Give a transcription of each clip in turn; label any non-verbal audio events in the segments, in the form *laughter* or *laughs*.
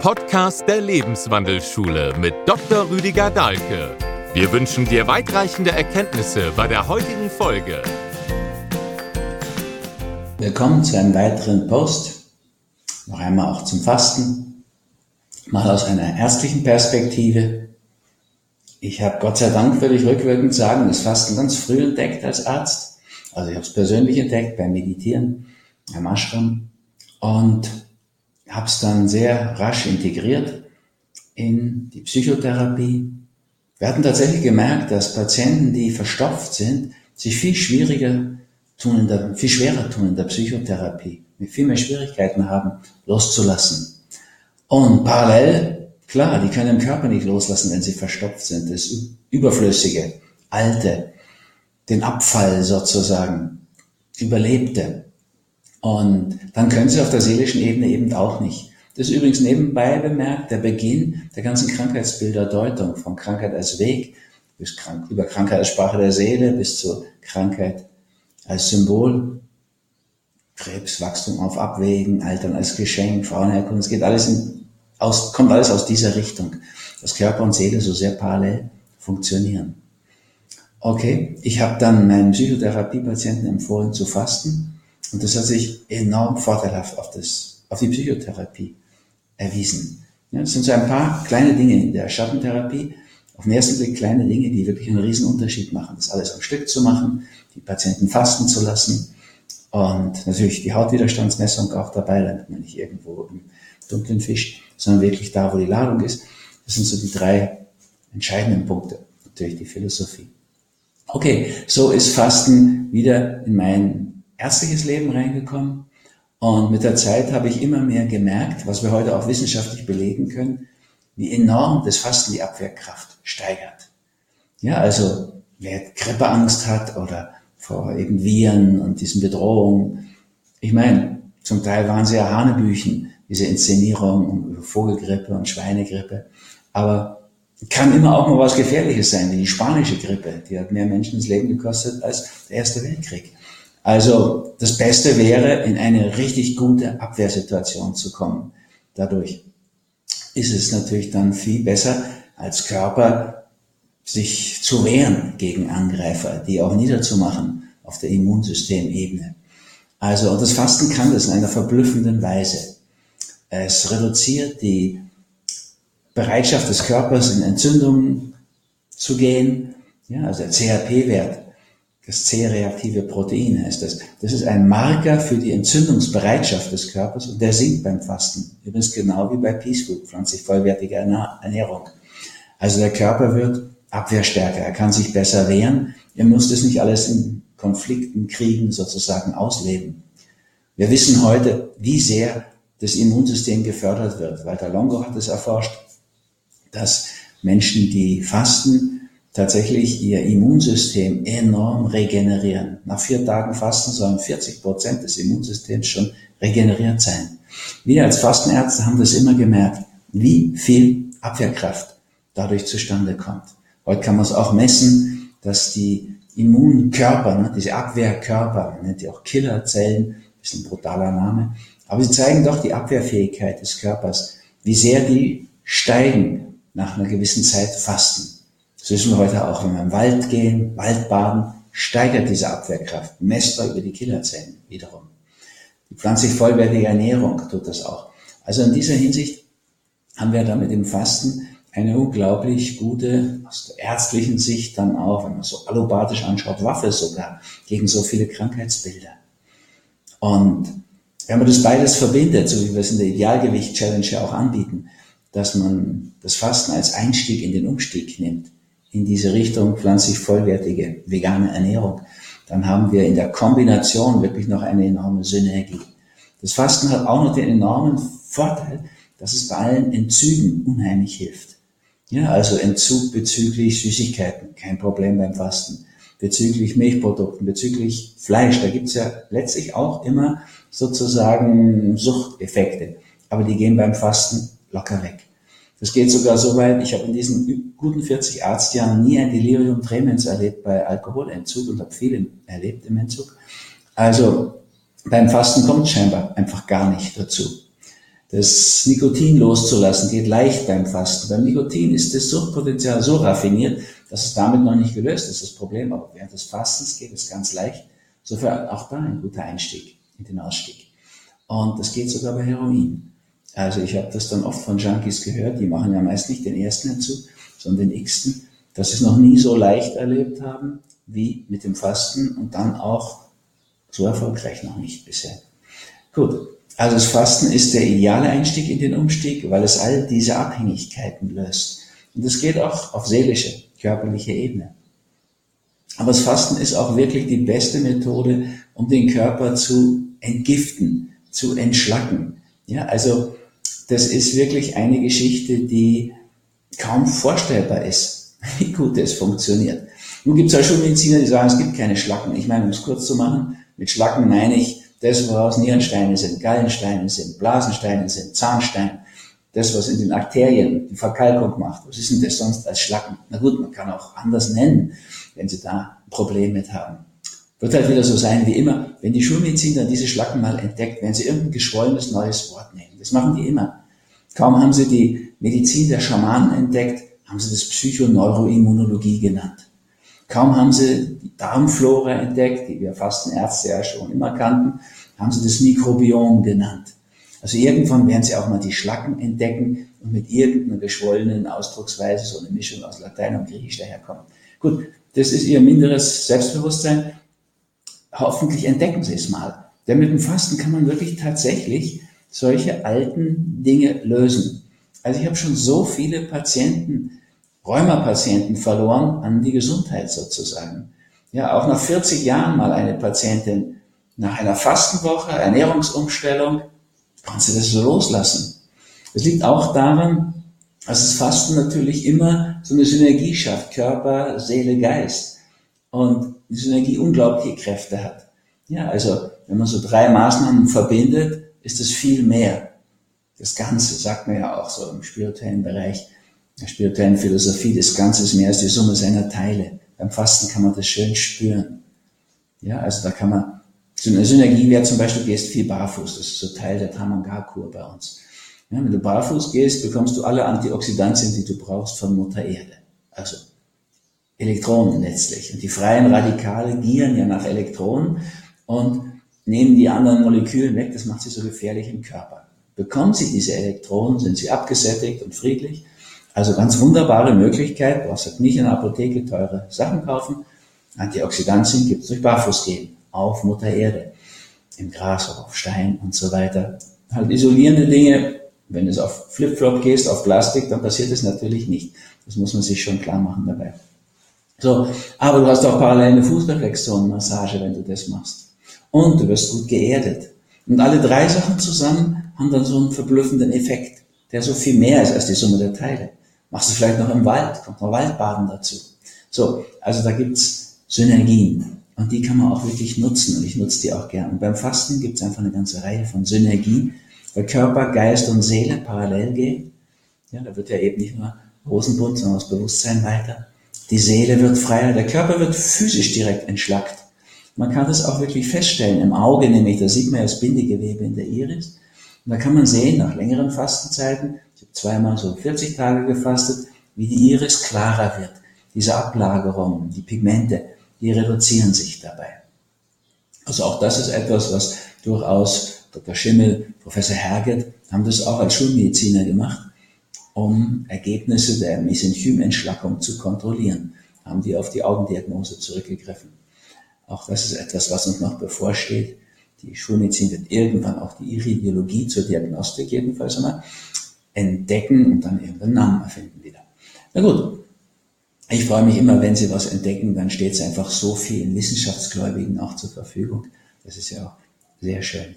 Podcast der Lebenswandelschule mit Dr. Rüdiger Dahlke. Wir wünschen dir weitreichende Erkenntnisse bei der heutigen Folge. Willkommen zu einem weiteren Post. Noch einmal auch zum Fasten. Mal aus einer ärztlichen Perspektive. Ich habe Gott sei Dank, würde ich rückwirkend sagen, das Fasten ganz früh entdeckt als Arzt. Also ich habe es persönlich entdeckt beim Meditieren, beim Ashram und habe es dann sehr rasch integriert in die Psychotherapie. Wir hatten tatsächlich gemerkt, dass Patienten, die verstopft sind, sich viel schwieriger tun in der, viel schwerer tun in der Psychotherapie, mit viel mehr Schwierigkeiten haben, loszulassen. Und parallel, klar, die können im Körper nicht loslassen, wenn sie verstopft sind. Das Überflüssige, Alte, den Abfall sozusagen, Überlebte. Und dann können sie auf der seelischen Ebene eben auch nicht. Das ist übrigens nebenbei bemerkt der Beginn der ganzen Krankheitsbilderdeutung, von Krankheit als Weg bis krank, über Krankheit als Sprache der Seele bis zur Krankheit als Symbol, Krebs, Wachstum auf Abwägen, Altern als Geschenk, Frauenherkunft, es geht alles in, aus, kommt alles aus dieser Richtung, dass Körper und Seele so sehr parallel funktionieren. Okay, ich habe dann meinen Psychotherapiepatienten empfohlen zu fasten und das hat sich enorm vorteilhaft auf, das, auf die Psychotherapie erwiesen. Ja, das sind so ein paar kleine Dinge in der Schattentherapie. Auf den ersten Blick kleine Dinge, die wirklich einen riesen Unterschied machen. Das alles am Stück zu machen, die Patienten fasten zu lassen und natürlich die Hautwiderstandsmessung auch dabei, damit man nicht irgendwo im dunklen Fisch, sondern wirklich da, wo die Ladung ist. Das sind so die drei entscheidenden Punkte. Natürlich die Philosophie. Okay, so ist Fasten wieder in mein ärztliches Leben reingekommen. Und mit der Zeit habe ich immer mehr gemerkt, was wir heute auch wissenschaftlich belegen können, wie enorm das Fasten die Abwehrkraft steigert. Ja, also wer Grippeangst hat oder vor eben Viren und diesen Bedrohungen. Ich meine, zum Teil waren sie ja Hanebüchen, diese Inszenierung über Vogelgrippe und Schweinegrippe. Aber kann immer auch mal was Gefährliches sein, wie die spanische Grippe. Die hat mehr Menschen das Leben gekostet als der Erste Weltkrieg. Also das Beste wäre, in eine richtig gute Abwehrsituation zu kommen. Dadurch ist es natürlich dann viel besser als Körper, sich zu wehren gegen Angreifer, die auch niederzumachen auf der Immunsystemebene. Also, und das Fasten kann das in einer verblüffenden Weise. Es reduziert die Bereitschaft des Körpers, in Entzündungen zu gehen. Ja, also der CHP-Wert das C-reaktive Protein heißt das. Das ist ein Marker für die Entzündungsbereitschaft des Körpers und der sinkt beim Fasten. Übrigens genau wie bei Peace Food, pflanzlich vollwertige Ernährung. Also der Körper wird abwehrstärker, er kann sich besser wehren. Er muss das nicht alles in Konflikten, Kriegen sozusagen ausleben. Wir wissen heute, wie sehr das Immunsystem gefördert wird. Walter Longo hat es erforscht, dass Menschen, die fasten, tatsächlich ihr Immunsystem enorm regenerieren. Nach vier Tagen Fasten sollen 40 Prozent des Immunsystems schon regeneriert sein. Wir als Fastenärzte haben das immer gemerkt, wie viel Abwehrkraft dadurch zustande kommt. Heute kann man es auch messen, dass die Immunkörper, ne, diese Abwehrkörper, man nennt die auch Killerzellen, ist ein brutaler Name, aber sie zeigen doch die Abwehrfähigkeit des Körpers, wie sehr die steigen nach einer gewissen Zeit Fasten. Das wissen wir heute auch, wenn wir im Wald gehen, Waldbaden, steigert diese Abwehrkraft, messbar über die Killerzellen wiederum. Die pflanzlich vollwertige Ernährung tut das auch. Also in dieser Hinsicht haben wir da mit dem Fasten eine unglaublich gute, aus der ärztlichen Sicht dann auch, wenn man so allopathisch anschaut, Waffe sogar gegen so viele Krankheitsbilder. Und wenn man das beides verbindet, so wie wir es in der Idealgewicht-Challenge ja auch anbieten, dass man das Fasten als Einstieg in den Umstieg nimmt, in diese Richtung pflanzlich vollwertige vegane Ernährung, dann haben wir in der Kombination wirklich noch eine enorme Synergie. Das Fasten hat auch noch den enormen Vorteil, dass es bei allen Entzügen unheimlich hilft. Ja, also Entzug bezüglich Süßigkeiten, kein Problem beim Fasten. Bezüglich Milchprodukten, bezüglich Fleisch, da gibt's ja letztlich auch immer sozusagen Suchteffekte. Aber die gehen beim Fasten locker weg. Das geht sogar so weit, ich habe in diesen guten 40 Arztjahren nie ein Delirium tremens erlebt bei Alkoholentzug und habe viele erlebt im Entzug. Also beim Fasten kommt scheinbar einfach gar nicht dazu. das Nikotin loszulassen, geht leicht beim Fasten. Beim Nikotin ist das Suchtpotenzial so raffiniert, dass es damit noch nicht gelöst ist, das Problem. Aber während des Fastens geht es ganz leicht. Insofern auch da ein guter Einstieg in den Ausstieg. Und das geht sogar bei Heroin. Also ich habe das dann oft von Junkies gehört, die machen ja meist nicht den ersten Entzug, sondern den x-ten, dass sie es noch nie so leicht erlebt haben wie mit dem Fasten und dann auch so erfolgreich noch nicht bisher. Gut, also das Fasten ist der ideale Einstieg in den Umstieg, weil es all diese Abhängigkeiten löst. Und es geht auch auf seelische, körperliche Ebene. Aber das Fasten ist auch wirklich die beste Methode, um den Körper zu entgiften, zu entschlacken. Ja, also das ist wirklich eine Geschichte, die kaum vorstellbar ist, *laughs* wie gut es funktioniert. Nun gibt es auch Schulmediziner, die sagen, es gibt keine Schlacken. Ich meine, um es kurz zu machen, mit Schlacken meine ich das, woraus Nierensteine sind, Gallensteine sind, Blasensteine sind, Zahnstein, das, was in den Arterien die Verkalkung macht. Was ist denn das sonst als Schlacken? Na gut, man kann auch anders nennen, wenn Sie da ein Problem mit haben. Wird halt wieder so sein wie immer, wenn die Schulmediziner diese Schlacken mal entdeckt, wenn sie irgendein geschwollenes neues Wort nehmen. Das machen die immer. Kaum haben sie die Medizin der Schamanen entdeckt, haben sie das Psychoneuroimmunologie genannt. Kaum haben sie die Darmflora entdeckt, die wir Fastenärzte ja schon immer kannten, haben sie das Mikrobiom genannt. Also irgendwann werden sie auch mal die Schlacken entdecken und mit irgendeiner geschwollenen Ausdrucksweise, so eine Mischung aus Latein und Griechisch daherkommen. Gut, das ist ihr minderes Selbstbewusstsein. Hoffentlich entdecken sie es mal. Denn mit dem Fasten kann man wirklich tatsächlich solche alten Dinge lösen. Also ich habe schon so viele Patienten, Rheumapatienten verloren an die Gesundheit sozusagen. Ja, auch nach 40 Jahren mal eine Patientin nach einer Fastenwoche, Ernährungsumstellung, kann sie das so loslassen. Es liegt auch daran, dass das Fasten natürlich immer so eine Synergie schafft, Körper, Seele, Geist. Und die Synergie unglaubliche Kräfte hat. Ja, also wenn man so drei Maßnahmen verbindet, ist es viel mehr. Das Ganze, sagt man ja auch so im spirituellen Bereich, der spirituellen Philosophie, das Ganze ist mehr als die Summe seiner Teile. Beim Fasten kann man das schön spüren. Ja, also da kann man, so eine Synergie wäre zum Beispiel, gehst viel barfuß, das ist so Teil der Tamangar-Kur bei uns. Ja, wenn du barfuß gehst, bekommst du alle Antioxidantien, die du brauchst von Mutter Erde. Also Elektronen letztlich. Und die freien Radikale gieren ja nach Elektronen und nehmen die anderen Moleküle weg, das macht sie so gefährlich im Körper. Bekommen sie diese Elektronen, sind sie abgesättigt und friedlich. Also ganz wunderbare Möglichkeit, brauchst halt nicht in der Apotheke teure Sachen kaufen. Antioxidantien gibt es durch Barfußgehen auf Mutter Erde, im Gras auf Stein und so weiter. Halt isolierende Dinge, wenn du auf Flipflop gehst, auf Plastik, dann passiert es natürlich nicht. Das muss man sich schon klar machen dabei. So, aber du hast auch parallel eine Fußreflexzonenmassage, wenn du das machst und du wirst gut geerdet. Und alle drei Sachen zusammen haben dann so einen verblüffenden Effekt, der so viel mehr ist als die Summe der Teile. Machst du vielleicht noch im Wald, kommt noch Waldbaden dazu. So, also da gibt's Synergien und die kann man auch wirklich nutzen und ich nutze die auch gern. Und beim Fasten gibt's einfach eine ganze Reihe von Synergien, weil Körper, Geist und Seele parallel gehen. Ja, da wird ja eben nicht nur Rosenbund, sondern das Bewusstsein weiter. Die Seele wird freier, der Körper wird physisch direkt entschlackt. Man kann das auch wirklich feststellen im Auge, nämlich da sieht man ja das Bindegewebe in der Iris. Und da kann man sehen, nach längeren Fastenzeiten, ich habe zweimal so 40 Tage gefastet, wie die Iris klarer wird. Diese Ablagerungen, die Pigmente, die reduzieren sich dabei. Also auch das ist etwas, was durchaus Dr. Schimmel, Professor Herget haben das auch als Schulmediziner gemacht, um Ergebnisse der Mesenchymentschlackung zu kontrollieren. Haben die auf die Augendiagnose zurückgegriffen. Auch das ist etwas, was uns noch bevorsteht. Die Schulmedizin wird irgendwann auch die Iridiologie zur Diagnostik jedenfalls einmal entdecken und dann irgendeinen Namen erfinden wieder. Na gut. Ich freue mich immer, wenn Sie was entdecken, dann steht es einfach so vielen Wissenschaftsgläubigen auch zur Verfügung. Das ist ja auch sehr schön.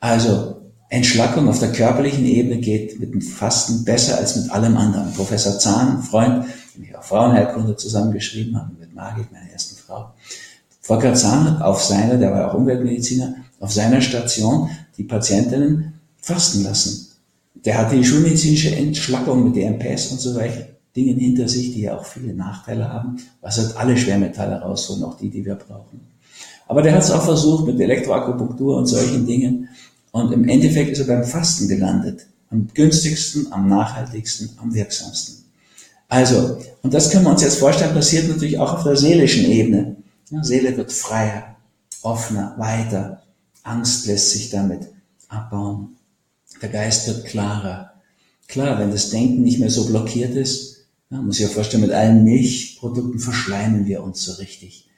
Also, Entschlackung auf der körperlichen Ebene geht mit dem Fasten besser als mit allem anderen. Professor Zahn, Freund, den ich auch Frauenheilkunde zusammengeschrieben habe, mit Margit, meiner ersten Frau, Volker Zahn auf seiner, der war auch Umweltmediziner, auf seiner Station die Patientinnen fasten lassen. Der hatte die schulmedizinische Entschlackung mit DMPS und so weiter Dingen hinter sich, die ja auch viele Nachteile haben. Was hat alle Schwermetalle rausholen, auch die, die wir brauchen. Aber der hat es auch versucht mit Elektroakupunktur und solchen Dingen. Und im Endeffekt ist er beim Fasten gelandet. Am günstigsten, am nachhaltigsten, am wirksamsten. Also, und das können wir uns jetzt vorstellen, passiert natürlich auch auf der seelischen Ebene. Seele wird freier, offener, weiter. Angst lässt sich damit abbauen. Der Geist wird klarer. Klar, wenn das Denken nicht mehr so blockiert ist, ja, muss ich ja vorstellen, mit allen Milchprodukten verschleimen wir uns so richtig.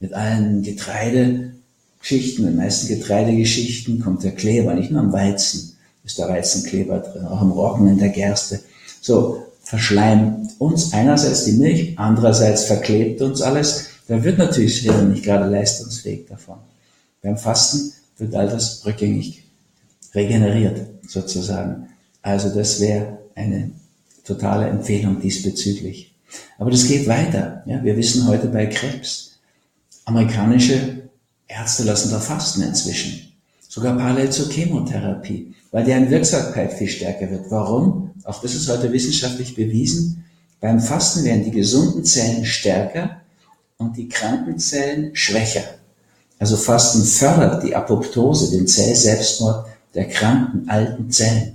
Mit allen Getreidegeschichten, den meisten Getreidegeschichten kommt der Kleber, nicht nur am Weizen ist der Weizenkleber drin, auch im Roggen, in der Gerste. So, verschleimt uns einerseits die Milch, andererseits verklebt uns alles. Da wird natürlich das Hirn nicht gerade leistungsfähig davon. Beim Fasten wird all das rückgängig regeneriert, sozusagen. Also das wäre eine totale Empfehlung diesbezüglich. Aber das geht weiter. Ja, wir wissen heute bei Krebs, amerikanische Ärzte lassen da fasten inzwischen. Sogar parallel zur Chemotherapie, weil deren Wirksamkeit viel stärker wird. Warum? Auch das ist heute wissenschaftlich bewiesen. Beim Fasten werden die gesunden Zellen stärker und die kranken Zellen schwächer. Also Fasten fördert die Apoptose, den Zellselbstmord der kranken alten Zellen.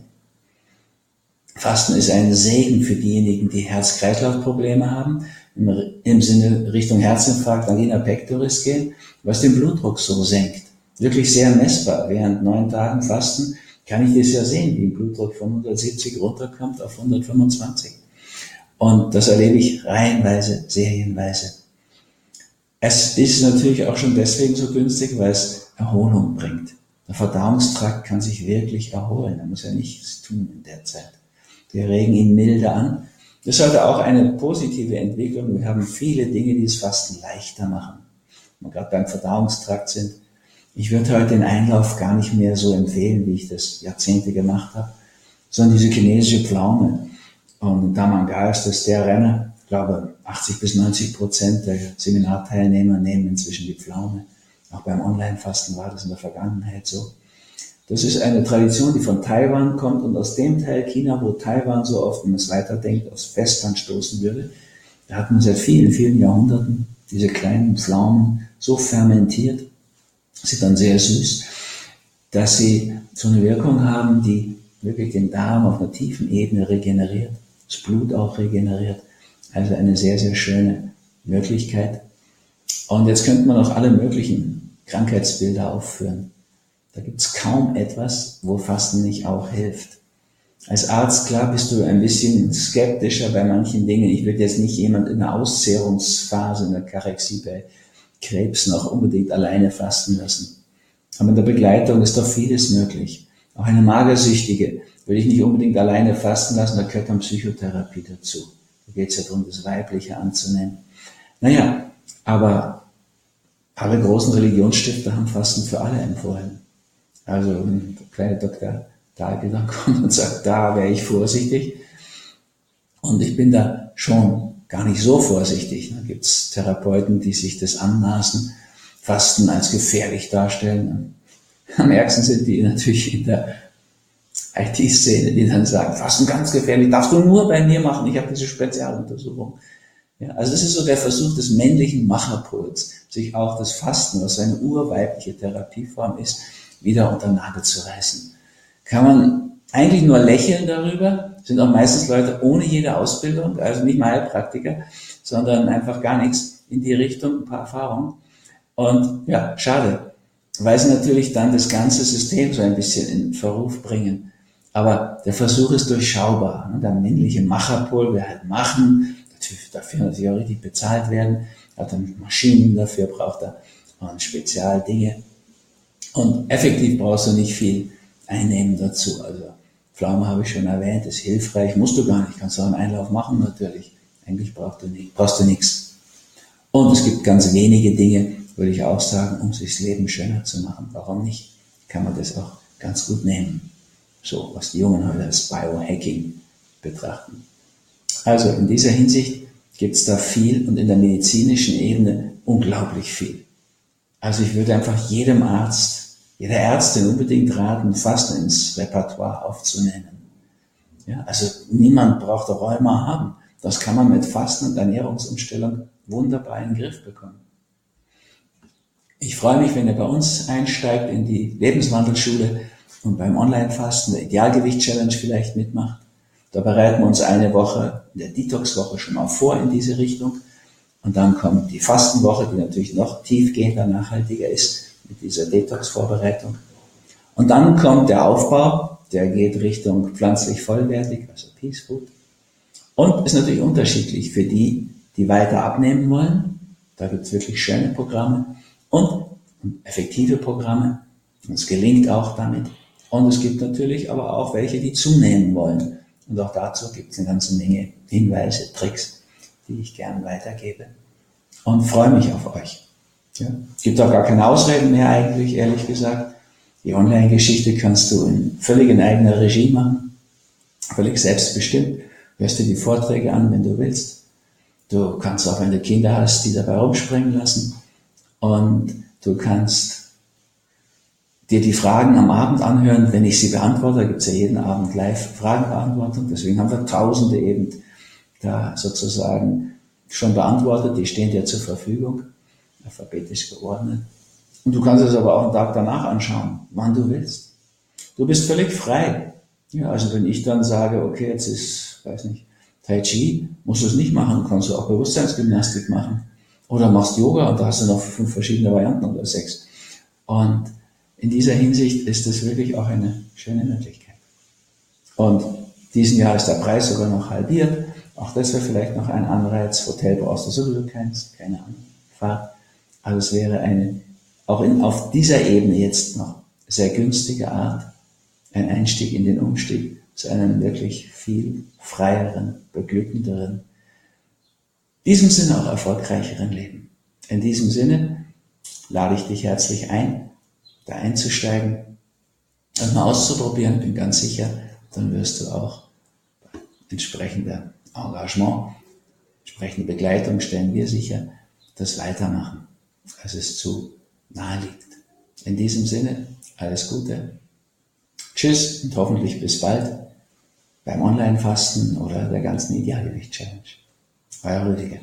Fasten ist ein Segen für diejenigen, die Herz-Kreislauf-Probleme haben, im, Sinne Richtung Herzinfarkt, Angina pectoris gehen, was den Blutdruck so senkt. Wirklich sehr messbar. Während neun Tagen Fasten kann ich das ja sehen, wie ein Blutdruck von 170 runterkommt auf 125. Und das erlebe ich reihenweise, serienweise. Es ist natürlich auch schon deswegen so günstig, weil es Erholung bringt. Der Verdauungstrakt kann sich wirklich erholen. Er muss ja nichts tun in der Zeit. Wir regen ihn milde an. Das ist halt auch eine positive Entwicklung. Wir haben viele Dinge, die das Fasten leichter machen. Wenn wir gerade beim Verdauungstrakt sind, ich würde heute den Einlauf gar nicht mehr so empfehlen, wie ich das Jahrzehnte gemacht habe, sondern diese chinesische Pflaume. Und Damangar ist das der Renner. Ich glaube, 80 bis 90 Prozent der Seminarteilnehmer nehmen inzwischen die Pflaume. Auch beim Online-Fasten war das in der Vergangenheit so. Das ist eine Tradition, die von Taiwan kommt und aus dem Teil China, wo Taiwan so oft, wenn man es weiterdenkt, aufs Festland stoßen würde, da hat man seit vielen, vielen Jahrhunderten diese kleinen Pflaumen so fermentiert, sind dann sehr süß, dass sie so eine Wirkung haben, die wirklich den Darm auf einer tiefen Ebene regeneriert, das Blut auch regeneriert. Also eine sehr, sehr schöne Möglichkeit. Und jetzt könnte man auch alle möglichen Krankheitsbilder aufführen. Da gibt es kaum etwas, wo Fasten nicht auch hilft. Als Arzt, klar, bist du ein bisschen skeptischer bei manchen Dingen. Ich würde jetzt nicht jemand in der Auszehrungsphase, in der Karexie bei Krebs noch unbedingt alleine fasten lassen. Aber in der Begleitung ist doch vieles möglich. Auch eine Magersüchtige würde ich nicht unbedingt alleine fasten lassen, da gehört dann Psychotherapie dazu. Da geht es ja darum, das Weibliche anzunehmen. Naja, aber alle großen Religionsstifter haben Fasten für alle empfohlen. Also der kleine Dr. Dahlke dann kommt und sagt, da wäre ich vorsichtig. Und ich bin da schon gar nicht so vorsichtig. Da gibt es Therapeuten, die sich das anmaßen, Fasten als gefährlich darstellen. Am ärgsten sind die natürlich in der IT-Szene, die dann sagen, Fasten ganz gefährlich, darfst du nur bei mir machen, ich habe diese Spezialuntersuchung. Ja, also das ist so der Versuch des männlichen Macherpuls, sich auch das Fasten, was eine urweibliche Therapieform ist, wieder unter Nagel zu reißen. Kann man eigentlich nur lächeln darüber, sind auch meistens Leute ohne jede Ausbildung, also nicht mal Heilpraktiker, sondern einfach gar nichts in die Richtung, ein paar Erfahrungen. Und ja, schade, weil sie natürlich dann das ganze System so ein bisschen in Verruf bringen. Aber der Versuch ist durchschaubar. Der männliche Macherpol will halt machen, dafür natürlich auch richtig bezahlt werden, hat dann Maschinen dafür, braucht er und Spezialdinge. Und effektiv brauchst du nicht viel einnehmen dazu. Also Pflaume habe ich schon erwähnt, ist hilfreich, musst du gar nicht, kannst auch einen Einlauf machen natürlich. Eigentlich brauchst du, nicht, brauchst du nichts. Und es gibt ganz wenige Dinge, würde ich auch sagen, um sich das Leben schöner zu machen. Warum nicht? Kann man das auch ganz gut nehmen. So, was die Jungen heute als Biohacking betrachten. Also in dieser Hinsicht gibt es da viel und in der medizinischen Ebene unglaublich viel. Also ich würde einfach jedem Arzt jeder Ärztin unbedingt raten, Fasten ins Repertoire aufzunehmen. Ja, also niemand braucht Rheuma haben. Das kann man mit Fasten und Ernährungsumstellung wunderbar in den Griff bekommen. Ich freue mich, wenn ihr bei uns einsteigt in die Lebenswandelschule und beim Online-Fasten der Idealgewicht-Challenge vielleicht mitmacht. Da bereiten wir uns eine Woche in der Detox-Woche schon mal vor in diese Richtung. Und dann kommt die Fastenwoche, die natürlich noch tiefgehender, nachhaltiger ist mit dieser Detox-Vorbereitung. Und dann kommt der Aufbau, der geht Richtung pflanzlich vollwertig, also Peace Food. Und ist natürlich unterschiedlich für die, die weiter abnehmen wollen. Da gibt es wirklich schöne Programme und effektive Programme. Und es gelingt auch damit. Und es gibt natürlich aber auch welche, die zunehmen wollen. Und auch dazu gibt es eine ganze Menge Hinweise, Tricks, die ich gern weitergebe. Und freue mich auf euch. Ja. Gibt auch gar keine Ausreden mehr eigentlich, ehrlich gesagt. Die Online-Geschichte kannst du in völlig in eigener Regie machen, völlig selbstbestimmt. Hörst dir die Vorträge an, wenn du willst. Du kannst auch, wenn du Kinder hast, die dabei rumspringen lassen. Und du kannst dir die Fragen am Abend anhören, wenn ich sie beantworte. Da gibt es ja jeden Abend live Fragenbeantwortung. Deswegen haben wir Tausende eben da sozusagen schon beantwortet. Die stehen dir zur Verfügung, alphabetisch geordnet. Und du kannst es aber auch einen Tag danach anschauen, wann du willst. Du bist völlig frei. Ja, also wenn ich dann sage, okay, jetzt ist, weiß nicht, Tai Chi, musst du es nicht machen, kannst du auch Bewusstseinsgymnastik machen. Oder machst Yoga und da hast du noch fünf verschiedene Varianten oder sechs. Und in dieser Hinsicht ist es wirklich auch eine schöne Möglichkeit. Und diesen Jahr ist der Preis sogar noch halbiert. Auch das wäre vielleicht noch ein Anreiz. Hotel brauchst du sowieso keins, keine Anfahrt. Also es wäre eine auch in, auf dieser Ebene jetzt noch sehr günstige Art, ein Einstieg in den Umstieg zu einem wirklich viel freieren, beglückenderen, diesem Sinne auch erfolgreicheren Leben. In diesem Sinne lade ich dich herzlich ein, da einzusteigen, das mal auszuprobieren, bin ganz sicher, dann wirst du auch entsprechender Engagement, entsprechende Begleitung stellen wir sicher, das weitermachen, als es zu nahe liegt. In diesem Sinne, alles Gute. Tschüss und hoffentlich bis bald beim Online-Fasten oder der ganzen Idealgewicht-Challenge. Euer Rüdiger.